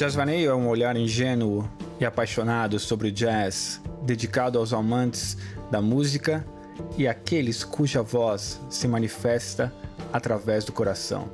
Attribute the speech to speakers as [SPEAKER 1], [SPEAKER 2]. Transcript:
[SPEAKER 1] Jazzvaneio é um olhar ingênuo e apaixonado sobre o jazz, dedicado aos amantes da música e àqueles cuja voz se manifesta através do coração.